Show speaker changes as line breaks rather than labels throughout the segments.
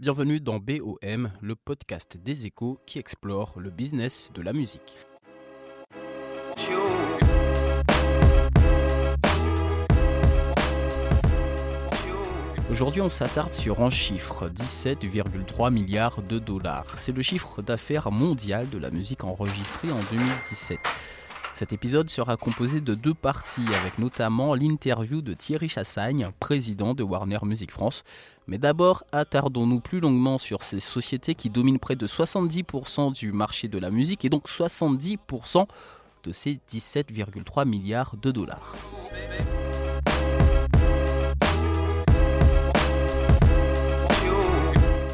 Bienvenue dans BOM, le podcast des échos qui explore le business de la musique. Aujourd'hui, on s'attarde sur un chiffre, 17,3 milliards de dollars. C'est le chiffre d'affaires mondial de la musique enregistrée en 2017. Cet épisode sera composé de deux parties, avec notamment l'interview de Thierry Chassagne, président de Warner Music France. Mais d'abord, attardons-nous plus longuement sur ces sociétés qui dominent près de 70% du marché de la musique et donc 70% de ces 17,3 milliards de dollars.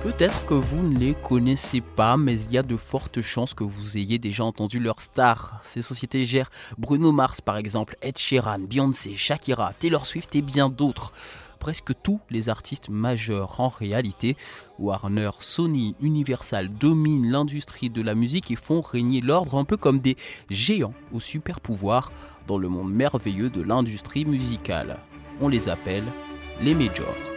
Peut-être que vous ne les connaissez pas, mais il y a de fortes chances que vous ayez déjà entendu leurs stars. Ces sociétés gèrent Bruno Mars par exemple, Ed Sheeran, Beyoncé, Shakira, Taylor Swift et bien d'autres. Presque tous les artistes majeurs en réalité. Warner, Sony, Universal dominent l'industrie de la musique et font régner l'ordre un peu comme des géants au super pouvoir dans le monde merveilleux de l'industrie musicale. On les appelle les majors.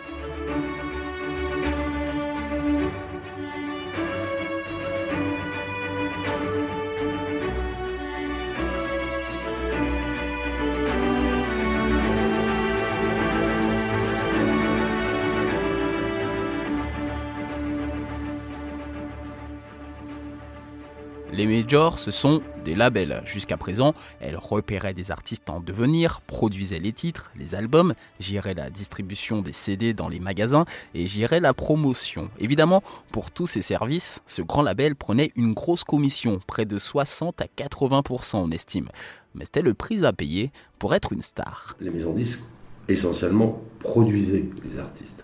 Ce sont des labels. Jusqu'à présent, elles repéraient des artistes en devenir, produisaient les titres, les albums, géraient la distribution des CD dans les magasins et géraient la promotion. Évidemment, pour tous ces services, ce grand label prenait une grosse commission, près de 60 à 80% on estime. Mais c'était le prix à payer pour être une star.
Les maisons disques, essentiellement, produisaient les artistes.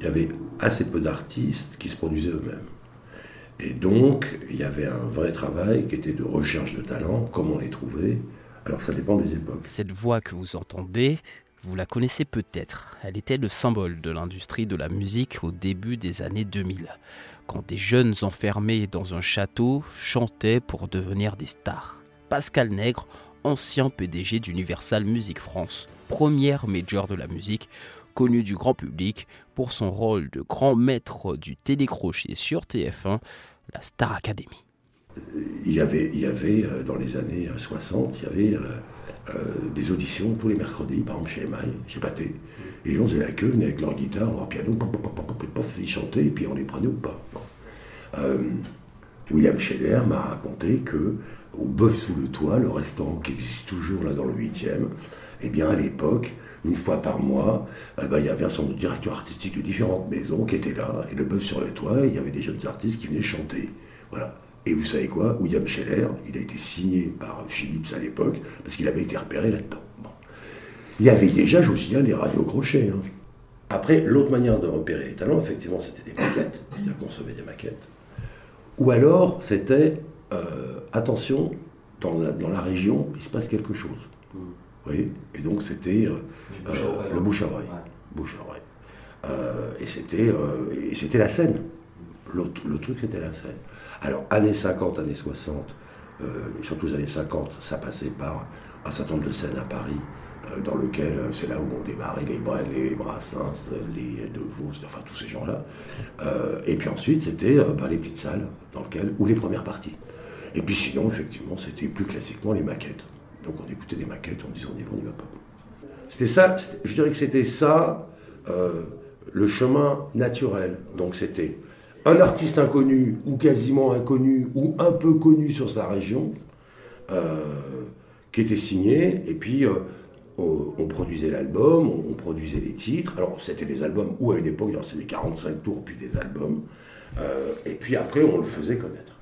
Il y avait assez peu d'artistes qui se produisaient eux-mêmes. Et donc, il y avait un vrai travail qui était de recherche de talent, comment les trouver. Alors, ça dépend des époques.
Cette voix que vous entendez, vous la connaissez peut-être. Elle était le symbole de l'industrie de la musique au début des années 2000, quand des jeunes enfermés dans un château chantaient pour devenir des stars. Pascal Nègre, ancien PDG d'Universal Music France, première major de la musique, connu du grand public pour son rôle de grand maître du télécrochet sur TF1, la Star Academy.
Il y avait, il y avait euh, dans les années 60, il y avait euh, euh, des auditions tous les mercredis, par exemple chez Email, chez Pathé. Les gens faisaient la queue, venaient avec leur guitare, leur piano, pop, pop, pop, ils chantaient, et puis on les prenait ou pas. Euh, William Scheller m'a raconté que au Bœuf sous le toit, le restaurant qui existe toujours là dans le 8e, eh bien à l'époque, une fois par mois, eh ben, il y avait un certain nombre de directeurs artistiques de différentes maisons qui étaient là, et le bœuf sur le toit, il y avait des jeunes artistes qui venaient chanter. Voilà. Et vous savez quoi? William Scheller, il a été signé par Philips à l'époque, parce qu'il avait été repéré là-dedans. Il y avait déjà, je vous signale, les radios crochets. Hein. Après, l'autre manière de repérer les talents, effectivement, c'était des maquettes, c'est-à-dire des maquettes. Ou alors, c'était, euh, attention, dans la, dans la région, il se passe quelque chose. Oui, et donc c'était euh, euh, le bouche à oreille. Bouche à oreille. Euh, et c'était et c'était la scène. Le, le truc c'était la scène. Alors années 50, années 60, surtout les années 50, ça passait par un certain nombre de scènes à Paris, dans lequel c'est là où on démarrait les, les Brassens, les De Vos, enfin tous ces gens-là. et puis ensuite c'était bah, les petites salles dans lesquelles, ou les premières parties. Et puis sinon, effectivement, c'était plus classiquement les maquettes. Donc on écoutait des maquettes, on disait on y va, on n'y va pas. C'était ça, je dirais que c'était ça, euh, le chemin naturel. Donc c'était un artiste inconnu, ou quasiment inconnu, ou un peu connu sur sa région, euh, qui était signé, et puis euh, on, produisait l'album, on, produisait les titres. Alors c'était des albums, ou à une époque, c'était des 45 tours, puis des albums. Et puis après, on le faisait connaître.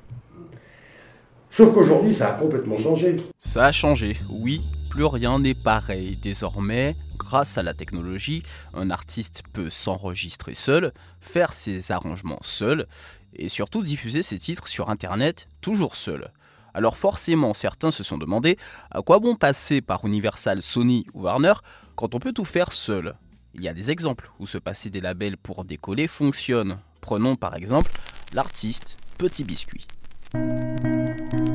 Sauf qu'aujourd'hui, ça a complètement changé.
Ça a changé, oui. Plus rien n'est pareil. Désormais, Grâce à la technologie, un artiste peut s'enregistrer seul, faire ses arrangements seul, et surtout diffuser ses titres sur Internet toujours seul. Alors forcément, certains se sont demandé à quoi bon passer par Universal, Sony ou Warner quand on peut tout faire seul. Il y a des exemples où se passer des labels pour décoller fonctionne. Prenons par exemple l'artiste Petit Biscuit. Música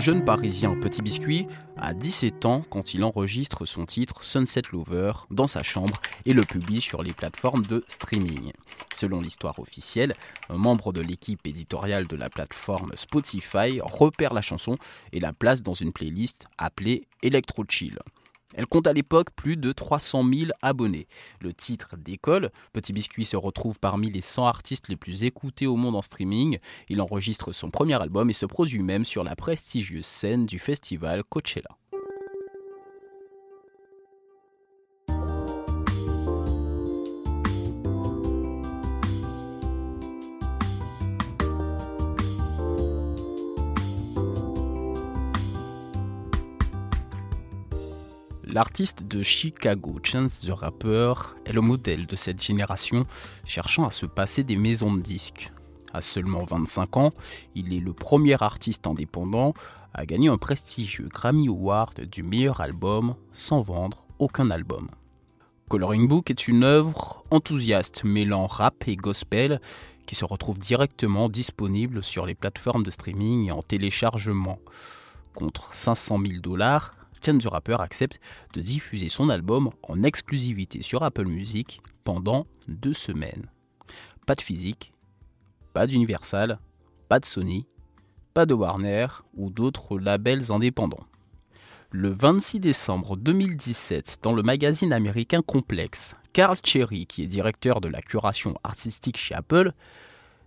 jeune parisien Petit Biscuit a 17 ans quand il enregistre son titre Sunset Lover dans sa chambre et le publie sur les plateformes de streaming. Selon l'histoire officielle, un membre de l'équipe éditoriale de la plateforme Spotify repère la chanson et la place dans une playlist appelée Electro Chill. Elle compte à l'époque plus de 300 000 abonnés. Le titre décolle. Petit Biscuit se retrouve parmi les 100 artistes les plus écoutés au monde en streaming. Il enregistre son premier album et se produit même sur la prestigieuse scène du festival Coachella. L'artiste de Chicago, Chance the Rapper, est le modèle de cette génération cherchant à se passer des maisons de disques. À seulement 25 ans, il est le premier artiste indépendant à gagner un prestigieux Grammy Award du meilleur album sans vendre aucun album. Coloring Book est une œuvre enthousiaste mêlant rap et gospel qui se retrouve directement disponible sur les plateformes de streaming et en téléchargement. Contre 500 000 dollars, Chance the Rapper accepte de diffuser son album en exclusivité sur Apple Music pendant deux semaines. Pas de physique, pas d'Universal, pas de Sony, pas de Warner ou d'autres labels indépendants. Le 26 décembre 2017, dans le magazine américain Complex, Carl Cherry, qui est directeur de la curation artistique chez Apple,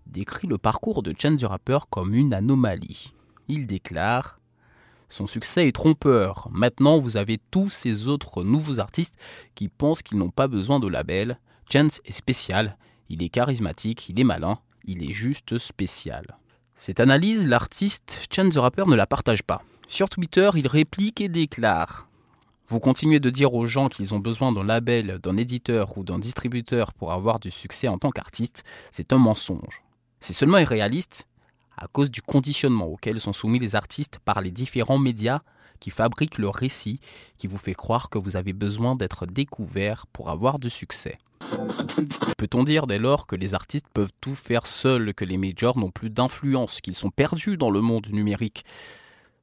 décrit le parcours de Chance the Rapper comme une anomalie. Il déclare son succès est trompeur. Maintenant, vous avez tous ces autres nouveaux artistes qui pensent qu'ils n'ont pas besoin de label. Chance est spécial, il est charismatique, il est malin, il est juste spécial. Cette analyse, l'artiste Chance the Rapper ne la partage pas. Sur Twitter, il réplique et déclare Vous continuez de dire aux gens qu'ils ont besoin d'un label, d'un éditeur ou d'un distributeur pour avoir du succès en tant qu'artiste, c'est un mensonge. C'est seulement irréaliste à cause du conditionnement auquel sont soumis les artistes par les différents médias qui fabriquent le récit qui vous fait croire que vous avez besoin d'être découvert pour avoir du succès. Peut-on dire dès lors que les artistes peuvent tout faire seuls, que les majors n'ont plus d'influence, qu'ils sont perdus dans le monde numérique?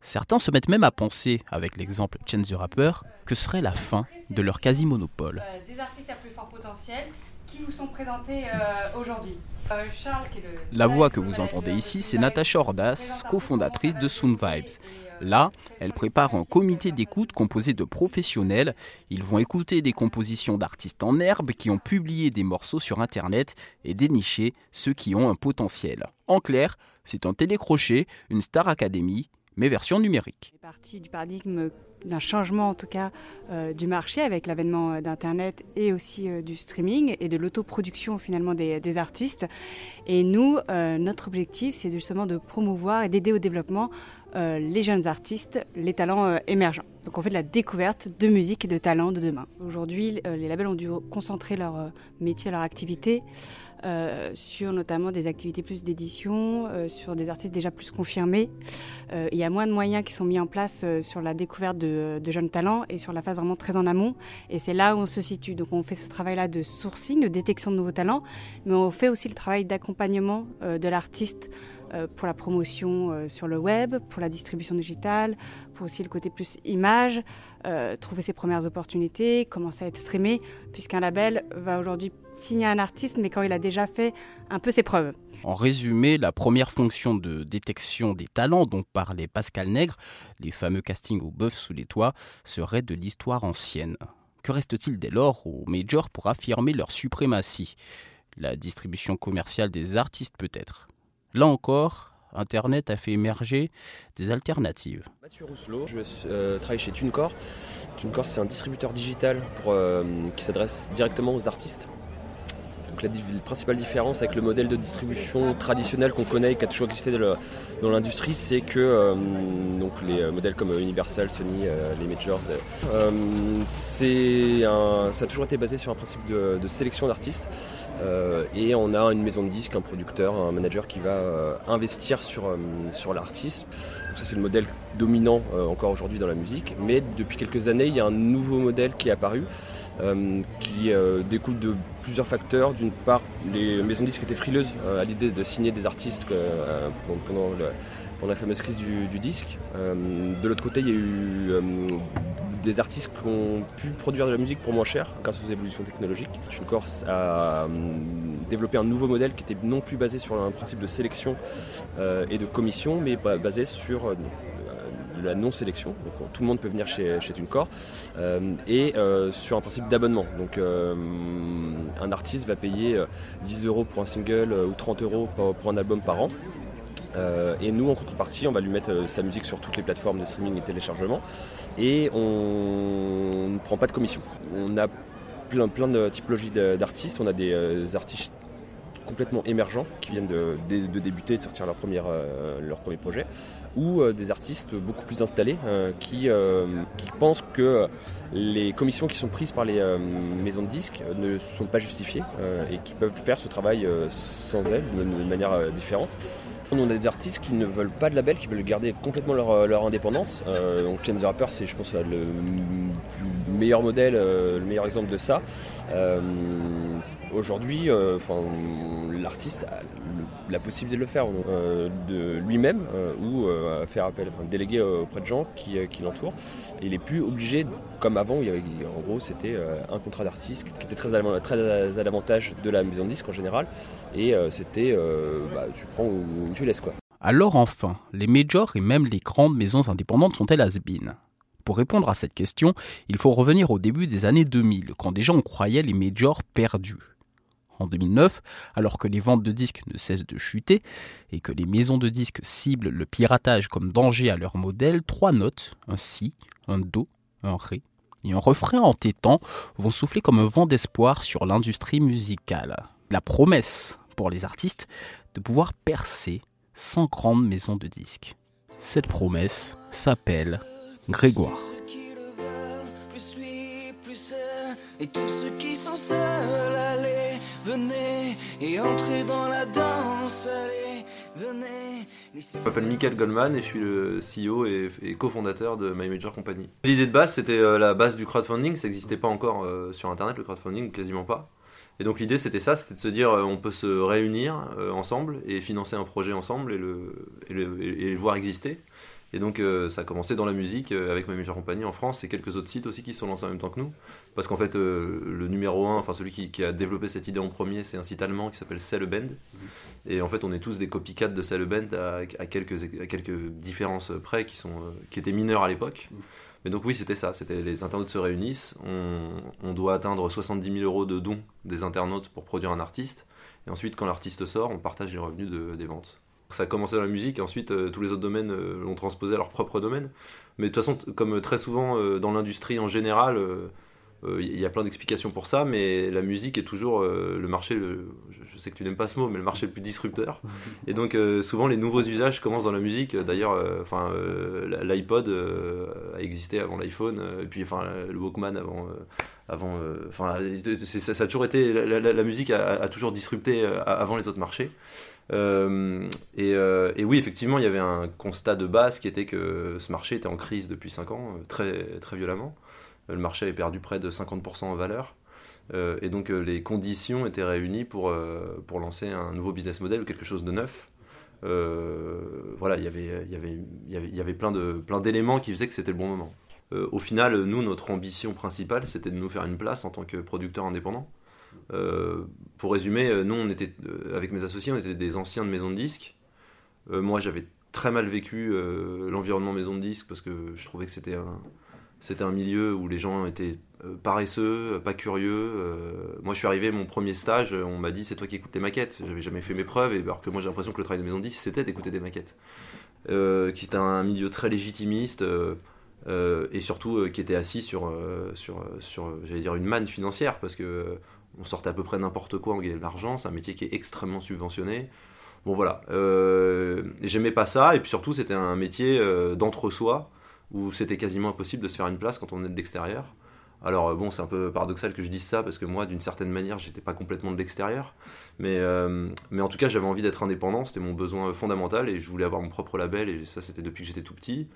Certains se mettent même à penser, avec l'exemple Chance the Rapper, que serait la fin de leur quasi-monopole.
Euh, des artistes à plus fort potentiel qui vous sont présentés euh, aujourd'hui.
La voix que vous entendez ici, c'est Natasha Ordas, cofondatrice de Soon Vibes. Là, elle prépare un comité d'écoute composé de professionnels. Ils vont écouter des compositions d'artistes en herbe qui ont publié des morceaux sur Internet et dénicher ceux qui ont un potentiel. En clair, c'est un télécrochet, une Star Academy, mais version numérique.
partie du paradigme d'un changement en tout cas euh, du marché avec l'avènement euh, d'Internet et aussi euh, du streaming et de l'autoproduction finalement des, artistes. Et nous, notre objectif, c'est justement de promouvoir et d'aider au développement les jeunes artistes, les talents émergents. Donc on fait de la découverte de musique et de talents de demain. Aujourd'hui, les labels ont dû concentrer leur métier, leur activité euh, sur notamment des activités plus d'édition, euh, sur des artistes déjà plus confirmés. Euh, il y a moins de moyens qui sont mis en place sur la découverte de, de, jeunes talents et sur la phase vraiment très en amont. Et c'est là où on se situe. Donc on fait ce travail-là de sourcing, de détection de nouveaux talents, mais on fait aussi le travail d'accompagnement de l'artiste pour la promotion euh, sur le web, pour la distribution digitale, pour aussi le côté plus image, euh, trouver ses premières opportunités, commencer à être streamé, puisqu'un label va aujourd'hui signer un artiste, mais quand il a déjà fait un peu ses preuves.
En résumé, la première fonction de détection des talents dont parlait Pascal Nègre, les fameux castings au bœuf sous les toits, serait de l'histoire ancienne. Que reste-t-il dès lors aux majors pour affirmer leur suprématie? La distribution commerciale des artistes peut-être? Là encore, Internet a fait émerger des alternatives.
Mathieu Rousselot, je euh, travaille chez TuneCore. TuneCore, c'est un distributeur digital euh, qui s'adresse directement aux artistes. La, principale différence avec le modèle de distribution traditionnel qu'on connaît et qui a toujours existé dans l'industrie, c'est que donc les modèles comme Universal, Sony, les majors, ça a toujours été basé sur un principe de, de sélection d'artistes. et on a une maison de disques, un producteur, un manager qui va investir sur, sur l'artiste. C'est le modèle dominant encore aujourd'hui dans la musique. Mais depuis quelques années, il y a un nouveau modèle qui est apparu euh, qui euh, découle de plusieurs facteurs. D'une part, les maisons de disques étaient frileuses euh, à l'idée de signer des artistes pendant, la fameuse crise du, disque. de l'autre côté, il y a eu des artistes qui ont pu produire de la musique pour moins cher grâce aux évolutions technologiques. TuneCore a développé un nouveau modèle qui était non plus basé sur un principe de sélection et de commission, mais basé sur de la non-sélection, donc tout le monde peut venir chez, chez euh, et euh, sur un principe d'abonnement. Donc euh, un artiste va payer 10 euros pour un single ou 30 euros pour un album par an. Et nous, en contrepartie, on va lui mettre sa musique sur toutes les plateformes de streaming et téléchargement. Et on ne prend pas de commission. On a plein, de typologies d'artistes. On a des artistes complètement émergents qui viennent de, débuter, de sortir leur, euh, leur premier projet, ou euh, des artistes beaucoup plus installés euh, qui, pensent que les commissions qui sont prises par les maisons de disques ne sont pas justifiées et qui peuvent faire ce travail sans elles, de manière différente. On a des artistes qui ne veulent pas de label, qui veulent garder complètement leur, euh, indépendance. Euh, donc Chance the Rapper, c'est je pense le meilleur modèle, euh, le meilleur exemple de ça. Aujourd'hui, l'artiste a la possibilité de le faire de lui-même ou faire appel, enfin, déléguer auprès de gens qui, l'entourent. il n'est plus obligé, comme avant, en gros c'était un contrat d'artiste qui était très à, très à l'avantage de la maison de disque en général. Et c'était, bah, tu prends ou tu laisses quoi.
Alors enfin, les majors et même les grandes maisons indépendantes sont-elles has Pour répondre à cette question, il faut revenir au début des années 2000, quand déjà on croyait les majors perdus. En 2009, alors que les ventes de disques ne cessent de chuter et que les maisons de disques ciblent le piratage comme danger à leur modèle, trois notes, un si, un do, un ré et un refrain entêtant vont souffler comme un vent d'espoir sur l'industrie musicale. La promesse pour les artistes de pouvoir percer sans grande maison de disques. Cette promesse s'appelle Grégoire. Venez et entrez dans la danse, allez, venez.
Je m'appelle Michael Goldman et je suis le CEO et, cofondateur de My Major Company. L'idée de base, c'était euh, la base du crowdfunding, ça n'existait pas encore euh, sur Internet, le crowdfunding, quasiment pas. Et donc l'idée c'était ça, c'était de se dire euh, on peut se réunir ensemble et financer un projet ensemble et le, et le, voir exister. Et donc euh, ça a commencé dans la musique avec ma Major Compagnie en France et quelques autres sites aussi qui sont lancés en même temps que nous. Parce qu'en fait le numéro un, enfin celui qui, a développé cette idée en premier, c'est un site allemand qui s'appelle Celleband. Et en fait on est tous des copycats de Celleband à, à, quelques, à quelques différences près qui, sont, qui étaient mineurs à l'époque. Mais donc oui, c'était ça, c'était les internautes se réunissent, on, doit atteindre 70 000 euros de dons des internautes pour produire un artiste, et ensuite quand l'artiste sort, on partage les revenus des ventes. Ça a commencé dans la musique, et ensuite euh, tous les autres domaines euh, l'ont transposé à leur propre domaine. Mais de toute façon, comme très souvent euh, dans l'industrie en général, il y a plein d'explications pour ça, mais la musique est toujours le marché, je, sais que tu n'aimes pas ce mot, mais le marché le plus disrupteur. Et donc souvent les nouveaux usages commencent dans la musique. D'ailleurs, enfin l'iPod a existé avant l'iPhone, et puis le Walkman avant. avant, enfin, ça, a toujours été la, musique a, toujours disrupté avant les autres marchés. Et, et, oui, effectivement, il y avait un constat de base qui était que ce marché était en crise depuis 5 ans, très, très violemment le marché avait perdu près de 50% en valeur. Euh, et donc euh, les conditions étaient réunies pour, euh, pour lancer un nouveau business model quelque chose de neuf. voilà, y il y, avait, y avait plein, de, plein d'éléments qui faisaient que c'était le bon moment. au final, nous, notre ambition principale, c'était de nous faire une place en tant que producteur indépendant. Pour résumer, nous, on était, avec mes associés, on était des anciens de maisons de disques. moi, j'avais très mal vécu l'environnement maison de disques parce que je trouvais que c'était un, c'était un milieu où les gens étaient euh, paresseux, euh, pas curieux. Euh, moi, je suis arrivé, mon premier stage, on m'a dit c'est toi qui écoutes les maquettes. J'avais jamais fait mes preuves, et alors que moi j'ai l'impression que le travail de maison 10 c'était d'écouter des maquettes. qui était un milieu très légitimiste et surtout qui était assis sur, sur, sur j'allais dire, une manne financière parce que On sortait à peu près n'importe quoi, on gagnait de l'argent. C'est un métier qui est extrêmement subventionné. Bon voilà, euh, j'aimais pas ça, et puis surtout c'était un métier euh, d'entre-soi, où c'était quasiment impossible de se faire une place quand on est de l'extérieur. Alors euh, bon, c'est un peu paradoxal que je dise ça, parce que moi, d'une certaine manière, j'étais pas complètement de l'extérieur, mais, mais en tout cas, j'avais envie d'être indépendant, c'était mon besoin fondamental, et je voulais avoir mon propre label, et ça c'était depuis que j'étais tout petit.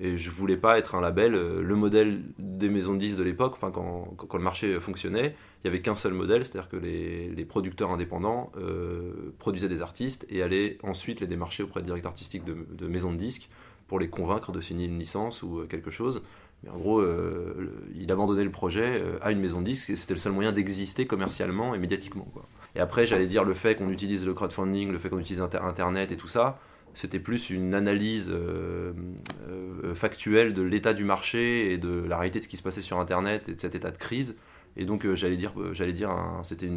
Et je voulais pas être un label, le modèle des maisons de disques de l'époque, enfin quand, quand, le marché fonctionnait, il n'y avait qu'un seul modèle, c'est-à-dire que les, producteurs indépendants euh, produisaient des artistes et allaient ensuite les démarcher auprès de directeurs artistiques de, maisons de disques pour les convaincre de signer une licence ou euh, quelque chose. Mais en gros, euh, il abandonnait le projet à une maison de disques et c'était le seul moyen d'exister commercialement et médiatiquement. Et après, j'allais dire le fait qu'on utilise le crowdfunding, le fait qu'on utilise Internet et tout ça, c'était plus une analyse factuelle de l'état du marché et de la réalité de ce qui se passait sur Internet et de cet état de crise et donc euh, j'allais dire, euh, j'allais dire, c'était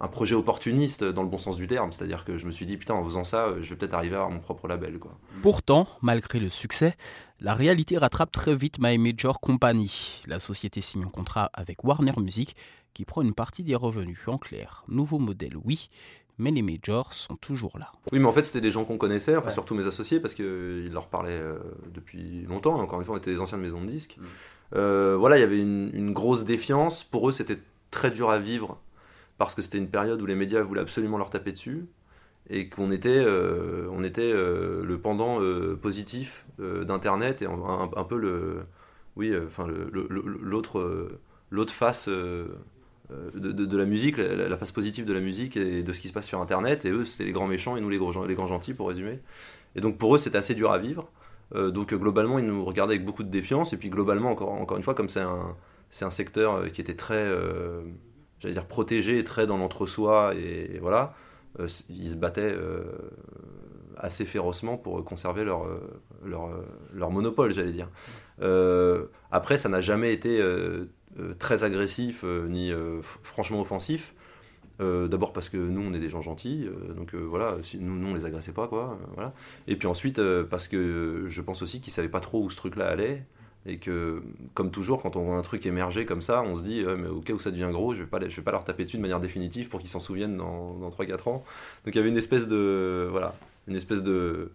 un projet opportuniste dans le bon sens du terme. C'est-à-dire que je me suis dit, putain, en faisant ça, je vais peut-être arriver à mon propre label.
Pourtant, malgré le succès, la réalité rattrape très vite My Major Company. La société signe un contrat avec Warner Music qui prend une partie des revenus. En clair, nouveau modèle, oui, mais les majors sont toujours là.
Oui, mais en fait, c'était des gens qu'on connaissait, enfin surtout mes associés, parce qu'ils leur parlaient euh, depuis longtemps. Encore une fois, on était des anciennes maisons de disques. Mm. Euh, voilà, il y avait une, grosse défiance. Pour eux, c'était très dur à vivre parce que c'était une période où les médias voulaient absolument leur taper dessus et qu'on était, euh, on était euh, le pendant positif d'Internet et un, peu le, oui, enfin l'autre, l'autre face. De, la musique, la, face positive de la musique et de ce qui se passe sur Internet. Et eux, c'était les grands méchants et nous, les grands, gentils, pour résumer. Et donc, pour eux, c'était assez dur à vivre. Euh, donc globalement, ils nous regardaient avec beaucoup de défiance. Et puis globalement, encore, encore une fois, comme c'est un, c'est un secteur euh, qui était très, euh, j'allais dire, protégé, très dans l'entre-soi, et, voilà, ils se battaient assez férocement pour conserver leur, leur, leur monopole, j'allais dire. après, ça n'a jamais été très agressif ni franchement offensif. Euh, d'abord parce que nous on est des gens gentils, euh, donc euh, voilà, si, nous, nous on les agressait pas quoi, voilà. Et puis ensuite parce que je pense aussi qu'ils savaient pas trop où ce truc-là allait et que comme toujours quand on voit un truc émerger comme ça, on se dit mais au cas où ça devient gros, je vais pas je vais pas leur taper dessus de manière définitive pour qu'ils s'en souviennent dans, dans 3-4 ans. Donc il y avait une espèce de voilà, une espèce de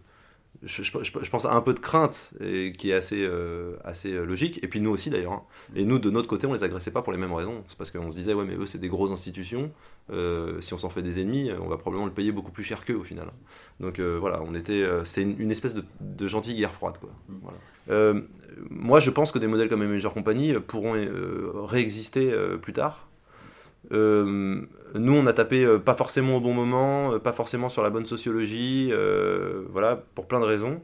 je, pense à un peu de crainte et qui est assez, euh, assez euh, logique. Et puis nous aussi d'ailleurs. Hein. Et nous, de notre côté, on les agressait pas pour les mêmes raisons. C'est parce qu'on se disait, ouais, mais eux, c'est des grosses institutions. Euh, si on s'en fait des ennemis, on va probablement le payer beaucoup plus cher qu'eux au final. Donc voilà, on était, c'était une, espèce de, de, gentille guerre froide. Quoi. Voilà. moi, je pense que des modèles comme Major Company pourront réexister plus tard. Euh, nous, on a tapé euh, pas forcément au bon moment, euh, pas forcément sur la bonne sociologie, voilà, pour plein de raisons.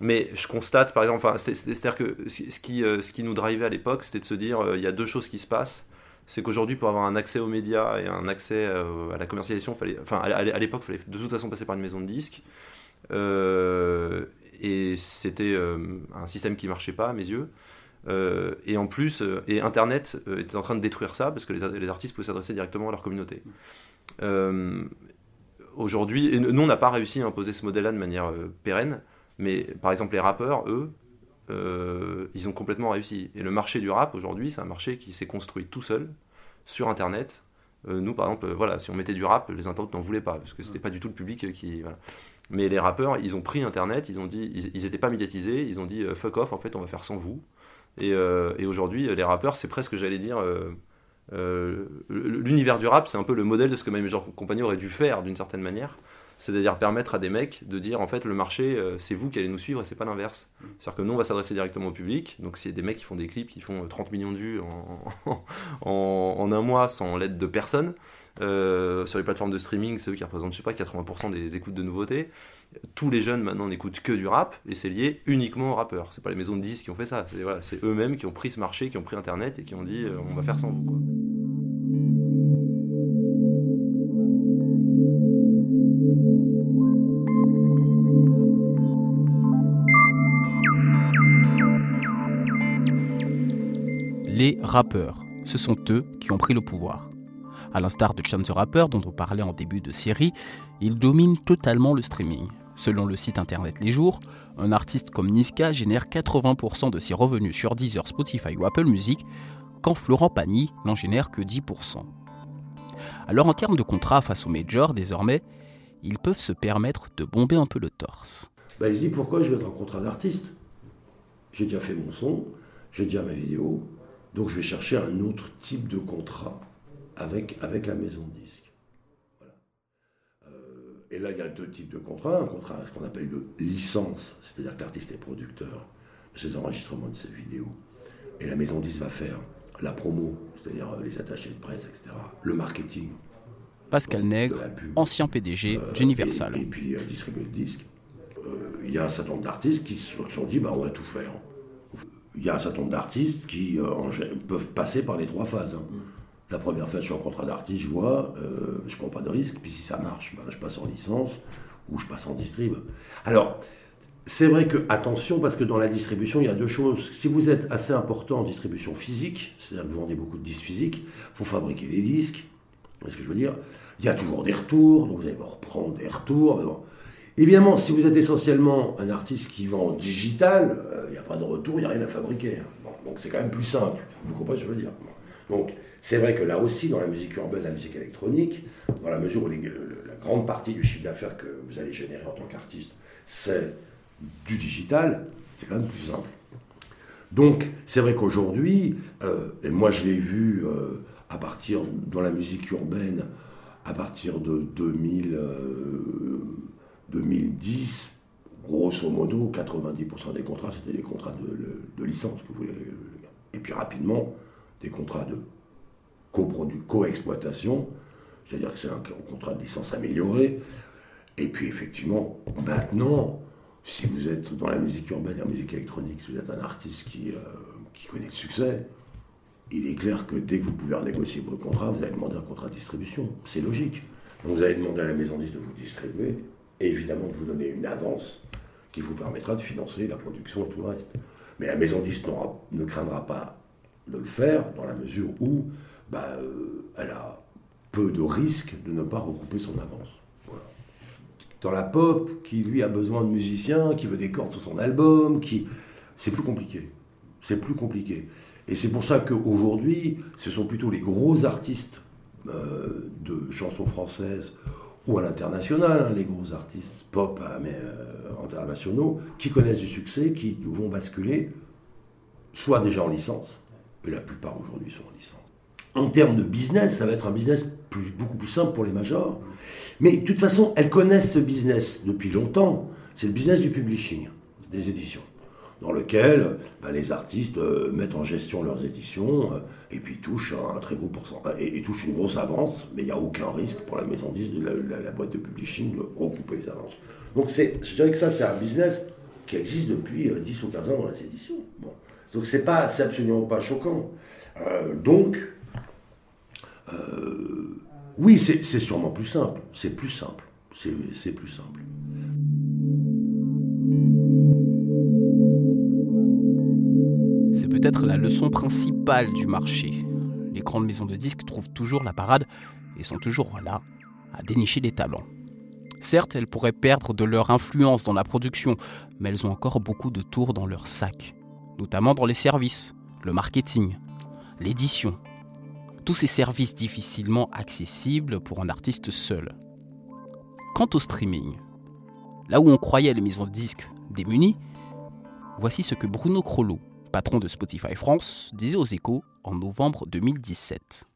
Mais je constate, par exemple, c'est-à-dire que ce qui, ce qui nous drivait à l'époque, c'était de se dire, il y a deux choses qui se passent. C'est qu'aujourd'hui, pour avoir un accès aux médias et un accès à la commercialisation, enfin, à l'époque, il fallait de toute façon passer par une maison de disques. et c'était un système qui marchait pas à mes yeux. Euh, et en plus, euh, et Internet euh, était en train de détruire ça parce que les, artistes pouvaient s'adresser directement à leur communauté. Aujourd'hui, et nous, on n'a pas réussi à imposer ce modèle-là de manière pérenne, mais par exemple, les rappeurs, eux, ils ont complètement réussi. Et le marché du rap aujourd'hui, c'est un marché qui s'est construit tout seul sur Internet. nous, par exemple, voilà, si on mettait du rap, les internautes n'en voulaient pas parce que c'était pas du tout le public qui. Mais les rappeurs, ils ont pris Internet, ils ont dit, ils n'étaient pas médiatisés, ils ont dit fuck off, en fait, on va faire sans vous. Euh, et, aujourd'hui, les rappeurs, c'est presque, j'allais dire, euh, euh, l'univers du rap, c'est un peu le modèle de ce que My Major Company aurait dû faire d'une certaine manière. C'est-à-dire permettre à des mecs de dire en fait le marché c'est vous qui allez nous suivre et c'est pas l'inverse. C'est-à-dire que nous on va s'adresser directement au public. Donc s'il y a des mecs qui font des clips qui font 30 millions de vues en, un mois sans l'aide de personne, sur les plateformes de streaming, c'est eux qui représentent, je sais pas, 80% des écoutes de nouveautés tous les jeunes maintenant n'écoutent que du rap et c'est lié uniquement aux rappeurs. C'est pas les maisons de disques qui ont fait ça, c'est eux-mêmes qui ont pris ce marché, qui ont pris internet et qui ont dit euh, on va faire sans vous.
Les rappeurs, ce sont eux qui ont pris le pouvoir. À l'instar de Chance the Rapper dont on parlait en début de série, ils dominent totalement le streaming. Selon le site internet Les Jours, un artiste comme Niska génère 80% de ses revenus sur Deezer, Spotify ou Apple Music. quand Florent Pagny n'en génère que 10%. Alors en termes de contrat face aux majors, désormais, ils peuvent se permettre de bomber un peu le torse.
Bah, il se dit pourquoi je vais être en contrat d'artiste? J'ai déjà fait mon son, j'ai déjà ma vidéo, donc je vais chercher un autre type de contrat avec, avec la maison de disques. Euh, et là, il y a deux types de contrats. Un contrat, ce qu'on appelle de licence, c'est-à-dire que l'artiste est producteur de ses enregistrements de ses vidéos. Et la maison de disques va faire la promo, c'est-à-dire euh, les attachés de presse, etc., le marketing.
Pascal Nègre, ancien PDG euh, d'Universal.
Et, puis distribuer le disque. Il y a un certain nombre d'artistes qui se sont dit bah, on va tout faire il y a un certain nombre d'artistes qui euh, peuvent passer par les trois phases. Hein. La première phase, je suis en contrat d'artiste, je vois, euh, je ne prends pas de risque, puis si ça marche, ben, je passe en licence ou je passe en distrib. Alors, c'est vrai que, attention, parce que dans la distribution, il y a deux choses. Si vous êtes assez important en distribution physique, c'est-à-dire que vous vendez beaucoup de disques physiques, il faut fabriquer les disques. Vous ce que je veux dire? Il y a toujours des retours, donc vous allez reprendre des retours. Évidemment, si vous êtes essentiellement un artiste qui vend en digital, il euh, n'y a pas de retour, il n'y a rien à fabriquer. Hein. donc c'est quand même plus simple. Vous comprenez ce que je veux dire? Donc c'est vrai que là aussi, dans la musique urbaine, la musique électronique, dans la mesure où la grande partie du chiffre d'affaires que vous allez générer en tant qu'artiste, c'est du digital, c'est quand même plus simple. Donc c'est vrai qu'aujourd'hui, euh, et moi je l'ai vu euh, à partir, dans la musique urbaine, à partir de 2000... 2010, grosso modo, 90% des contrats, c'était des contrats de, licence que vous voulez. Et puis rapidement, des contrats de co-exploitation, c'est-à-dire que c'est un, contrat de licence amélioré. Et puis effectivement, maintenant, si vous êtes dans la musique urbaine la musique électronique, si vous êtes un artiste qui, euh, qui connaît le succès, il est clair que dès que vous pouvez renégocier votre contrat, vous allez demander un contrat de distribution. C'est logique. Donc vous allez demander à la maison 10 de vous distribuer et évidemment de vous donner une avance qui vous permettra de financer la production et tout le reste. Mais la maison 10 ne craindra pas de le faire dans la mesure où bah, euh, elle a peu de risques de ne pas recouper son avance. Dans la pop, qui lui a besoin de musiciens, qui veut des cordes sur son album, qui... c'est plus compliqué. C'est plus compliqué. Et c'est pour ça qu'aujourd'hui, ce sont plutôt les gros artistes euh, de chansons françaises ou à l'international, hein, les gros artistes pop hein, mais, euh, internationaux, qui connaissent du succès, qui vont basculer, soit déjà en licence, et la plupart aujourd'hui sont en licence. En termes de business, ça va être un business beaucoup plus simple pour les majors. Mais de toute façon, elles connaissent ce business depuis longtemps. C'est le business du publishing, des éditions dans lequel bah, les artistes euh, mettent en gestion leurs éditions euh, et puis touchent un très gros pourcentage et, touchent une grosse avance, mais il n'y a aucun risque pour la maison 10 de la, boîte de publishing de recouper les avances. Donc je dirais que ça c'est un business qui existe depuis 10 euh, ou 15 ans dans les éditions. Donc c'est pas, absolument pas choquant. donc oui, c'est sûrement plus simple. C'est plus simple. C'est plus simple.
peut-être la leçon principale du marché. Les grandes maisons de disques trouvent toujours la parade et sont toujours là à dénicher des talents. Certes, elles pourraient perdre de leur influence dans la production, mais elles ont encore beaucoup de tours dans leur sac, notamment dans les services, le marketing, l'édition. Tous ces services difficilement accessibles pour un artiste seul. Quant au streaming, là où on croyait les maisons de disques démunies, voici ce que Bruno Crollo, patron de Spotify France, disait aux échos en novembre 2017.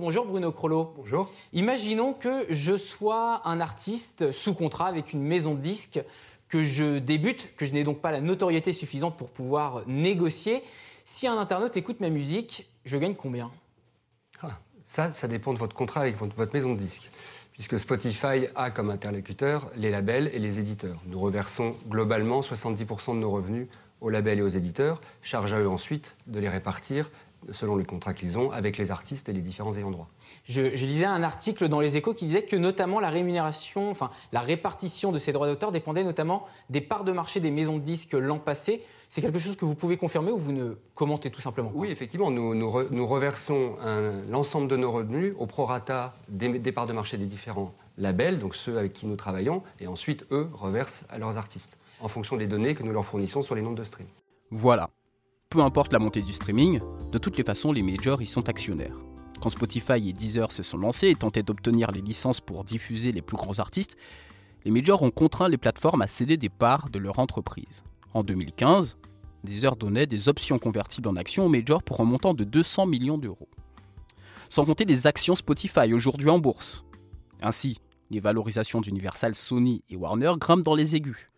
Bonjour Bruno Crollo.
Bonjour.
Imaginons que je sois un artiste sous contrat avec une maison de disques, que je débute, que je n'ai donc pas la notoriété suffisante pour pouvoir négocier. Si un internaute écoute ma musique, je gagne combien?
Ça, ça dépend de votre contrat avec votre maison de disques. Puisque Spotify a comme interlocuteur les labels et les éditeurs. Nous reversons globalement 70% de nos revenus aux labels et aux éditeurs, charge à eux ensuite de les répartir selon le contrat qu'ils ont avec les artistes et les différents ayants droit.
Je, lisais un article dans Les Échos qui disait que notamment la rémunération, enfin la répartition de ces droits d'auteur dépendait notamment des parts de marché des maisons de disques l'an passé. C'est quelque chose que vous pouvez confirmer ou vous ne commentez tout simplement
Oui, effectivement, nous, nous, reversons l'ensemble de nos revenus au prorata des, des parts de marché des différents labels, donc ceux avec qui nous travaillons, et ensuite eux reversent à leurs artistes en fonction des données que nous leur fournissons sur les nombres de streams.
Voilà. Peu importe la montée du streaming, de toutes les façons, les majors y sont actionnaires. Quand Spotify et Deezer se sont lancés et tentaient d'obtenir les licences pour diffuser les plus grands artistes, les majors ont contraint les plateformes à céder des parts de leur entreprise. En 2015, Deezer donnait des options convertibles en actions aux majors pour un montant de 200 millions d'euros. Sans compter les actions Spotify aujourd'hui en bourse. Ainsi, les valorisations d'Universal, Sony et Warner grimpent dans les aigus.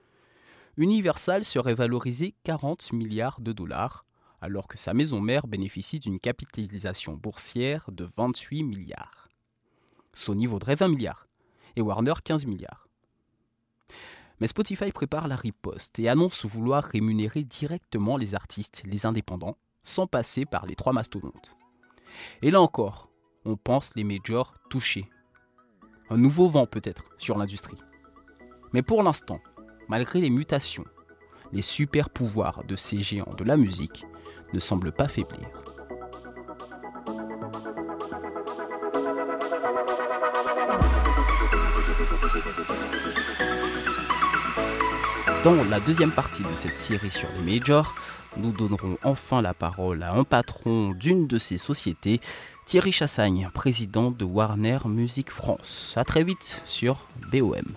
Universal serait valorisé 40 milliards de dollars, alors que sa maison mère bénéficie d'une capitalisation boursière de 28 milliards. Sony vaudrait 20 milliards et Warner 15 milliards. Mais Spotify prépare la riposte et annonce vouloir rémunérer directement les artistes, les indépendants, sans passer par les trois mastodontes. Et là encore, on pense les majors touchés. Un nouveau vent peut-être sur l'industrie. Mais pour l'instant, malgré les mutations, les super pouvoirs de ces géants de la musique ne semble pas faiblir. Dans la deuxième partie de cette série sur les majors, nous donnerons enfin la parole à un patron d'une de ces sociétés, Thierry Chassagne, président de Warner Music France. A très vite sur BOM.